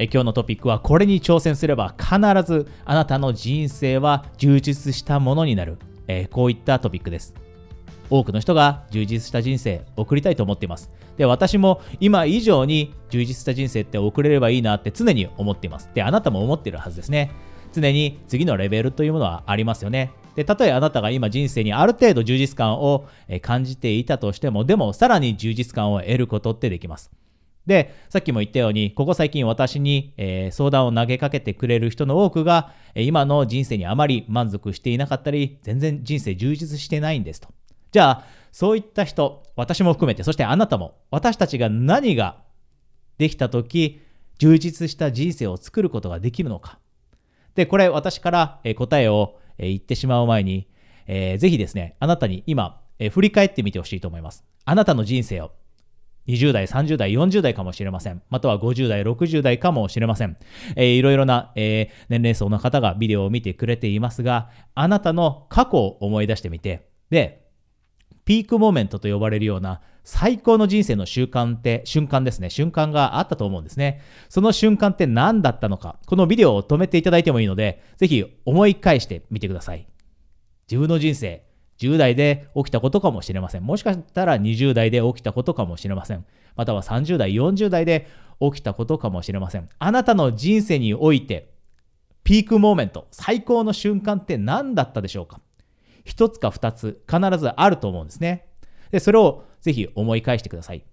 え今日のトピックはこれに挑戦すれば必ずあなたの人生は充実したものになる、えこういったトピックです。多くの人が充実した人生送りたいと思っています。で、私も今以上に充実した人生って送れればいいなって常に思っています。で、あなたも思ってるはずですね。常に次のレベルというものはありますよね。で、たとえあなたが今人生にある程度充実感を感じていたとしても、でもさらに充実感を得ることってできます。で、さっきも言ったように、ここ最近私に、えー、相談を投げかけてくれる人の多くが、今の人生にあまり満足していなかったり、全然人生充実してないんですと。じゃあ、そういった人、私も含めて、そしてあなたも、私たちが何ができたとき、充実した人生を作ることができるのか。で、これ私から、答えを、言ってしまう前に、えー、ぜひですね、あなたに今、え振り返ってみてほしいと思います。あなたの人生を20代、30代、40代かもしれません。または50代、60代かもしれません。えー、いろいろな、えー、年齢層の方がビデオを見てくれていますが、あなたの過去を思い出してみて、で、ピークモーメントと呼ばれるような最高の人生の習慣って、瞬間ですね。瞬間があったと思うんですね。その瞬間って何だったのか。このビデオを止めていただいてもいいので、ぜひ思い返してみてください。自分の人生、10代で起きたことかもしれません。もしかしたら20代で起きたことかもしれません。または30代、40代で起きたことかもしれません。あなたの人生において、ピークモーメント、最高の瞬間って何だったでしょうか？一つか二つ必ずあると思うんですね。で、それをぜひ思い返してください。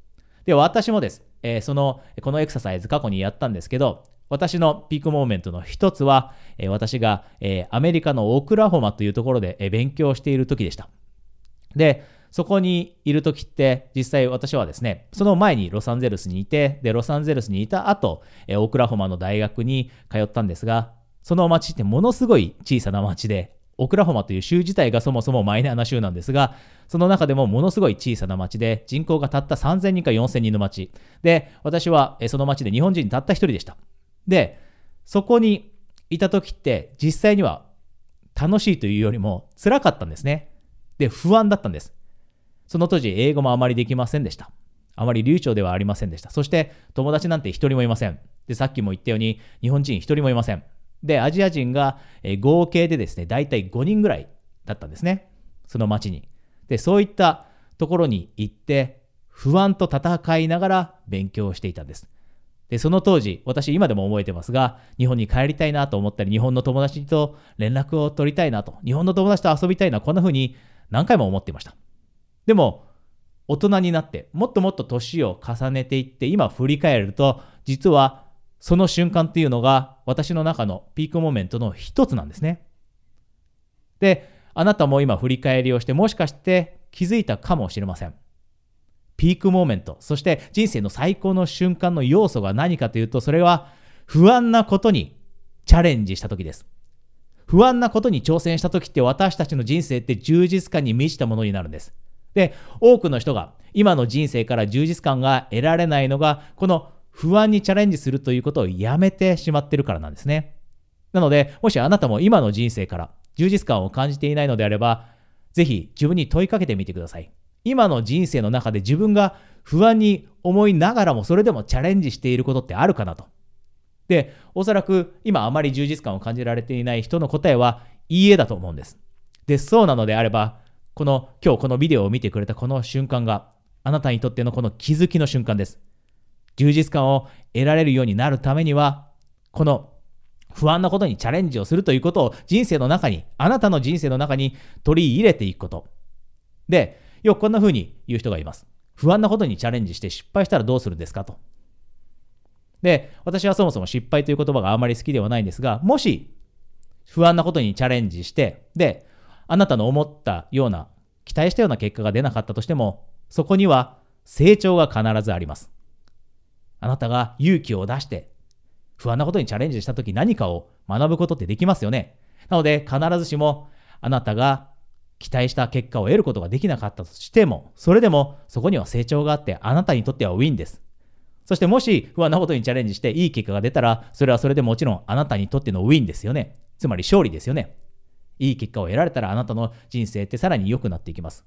で、私もです。えー、その、このエクササイズ過去にやったんですけど、私のピークモーメントの一つは、え、私が、え、アメリカのオクラホマというところで、え、勉強している時でした。で、そこにいる時って、実際私はですね、その前にロサンゼルスにいて、で、ロサンゼルスにいた後、えオクラホマの大学に通ったんですが、その町ってものすごい小さな町で、オクラホマという州自体がそもそもマイナーな州なんですが、その中でもものすごい小さな町で、人口がたった3000人か4000人の町。で、私はその町で日本人たった一人でした。で、そこにいた時って実際には楽しいというよりも辛かったんですね。で、不安だったんです。その当時、英語もあまりできませんでした。あまり流暢ではありませんでした。そして、友達なんて一人もいません。で、さっきも言ったように、日本人一人もいません。で、アジア人が、合計でですね、大体5人ぐらいだったんですね。その町に。で、そういったところに行って、不安と戦いながら勉強していたんです。で、その当時、私今でも覚えてますが、日本に帰りたいなと思ったり、日本の友達と連絡を取りたいなと、日本の友達と遊びたいな、こんな風に何回も思っていました。でも、大人になって、もっともっと年を重ねていって、今振り返ると、実はその瞬間っていうのが私の中のピークモメントの一つなんですね。で、あなたも今振り返りをして、もしかして気づいたかもしれません。ピークモーメント、そして人生の最高の瞬間の要素が何かというと、それは不安なことにチャレンジした時です。不安なことに挑戦した時って私たちの人生って充実感に満ちたものになるんです。で、多くの人が今の人生から充実感が得られないのが、この不安にチャレンジするということをやめてしまってるからなんですね。なので、もしあなたも今の人生から充実感を感じていないのであれば、ぜひ自分に問いかけてみてください。今の人生の中で自分が不安に思いながらもそれでもチャレンジしていることってあるかなと。で、おそらく今あまり充実感を感じられていない人の答えはいいえだと思うんです。で、そうなのであれば、この今日このビデオを見てくれたこの瞬間があなたにとってのこの気づきの瞬間です。充実感を得られるようになるためには、この不安なことにチャレンジをするということを人生の中に、あなたの人生の中に取り入れていくこと。で、よくこんな風に言う人がいます。不安なことにチャレンジして失敗したらどうするんですかと。で、私はそもそも失敗という言葉があまり好きではないんですが、もし不安なことにチャレンジして、で、あなたの思ったような、期待したような結果が出なかったとしても、そこには成長が必ずあります。あなたが勇気を出して、不安なことにチャレンジしたとき何かを学ぶことってできますよね。なので、必ずしもあなたが期待した結果を得ることができなかったとしても、それでもそこには成長があって、あなたにとってはウィンです。そしてもし不安なことにチャレンジしていい結果が出たら、それはそれでもちろんあなたにとってのウィンですよね。つまり勝利ですよね。いい結果を得られたらあなたの人生ってさらに良くなっていきます。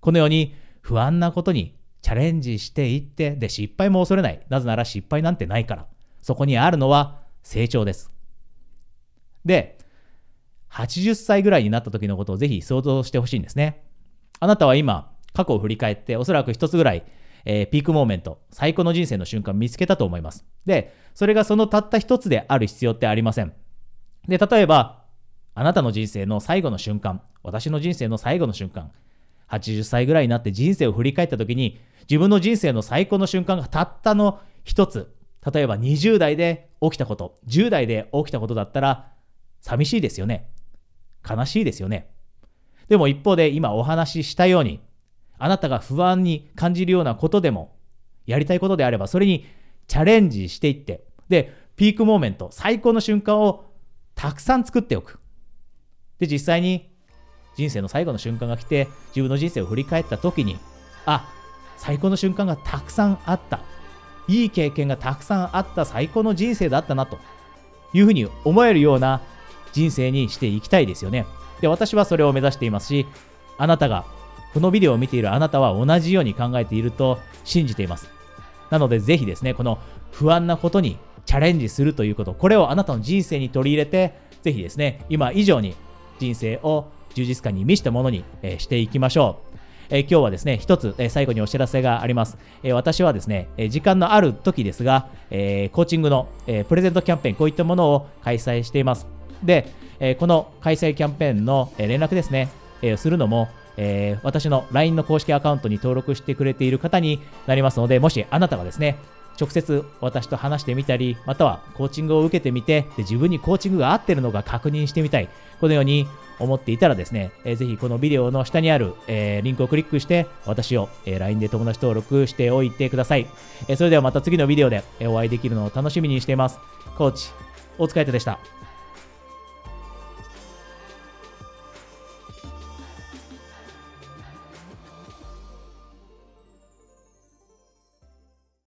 このように不安なことにチャレンジしていって、で、失敗も恐れない。なぜなら失敗なんてないから。そこにあるのは成長です。で、80歳ぐらいになった時のことをぜひ想像してほしいんですね。あなたは今、過去を振り返って、おそらく一つぐらい、えー、ピークモーメント、最高の人生の瞬間見つけたと思います。で、それがそのたった一つである必要ってありません。で、例えば、あなたの人生の最後の瞬間、私の人生の最後の瞬間、80歳ぐらいになって人生を振り返った時に、自分の人生の最高の瞬間がたったの一つ、例えば20代で起きたこと、10代で起きたことだったら、寂しいですよね。悲しいですよね。でも一方で今お話ししたように、あなたが不安に感じるようなことでも、やりたいことであれば、それにチャレンジしていって、で、ピークモーメント、最高の瞬間をたくさん作っておく。で、実際に人生の最後の瞬間が来て、自分の人生を振り返った時に、あ、最高の瞬間がたくさんあった。いい経験がたくさんあった最高の人生だったなというふうに思えるような人生にしていきたいですよね。で、私はそれを目指していますし、あなたが、このビデオを見ているあなたは同じように考えていると信じています。なので、ぜひですね、この不安なことにチャレンジするということ、これをあなたの人生に取り入れて、ぜひですね、今以上に人生を充実感に満ちたものに、えしていきましょう。え今日はですね、一つ、え最後にお知らせがあります。え私はですね、え時間のある時ですが、えコーチングの、えプレゼントキャンペーン、こういったものを開催しています。で、えこの開催キャンペーンの、え連絡ですね、えするのも、え、私の LINE の公式アカウントに登録してくれている方になりますので、もしあなたがですね、直接私と話してみたり、またはコーチングを受けてみて、で自分にコーチングが合ってるのか確認してみたい。このように思っていたらですね、えー、ぜひこのビデオの下にある、えー、リンクをクリックして、私を、えー、LINE で友達登録しておいてください。えー、それではまた次のビデオでえお会いできるのを楽しみにしています。コーチ、大塚海人でした。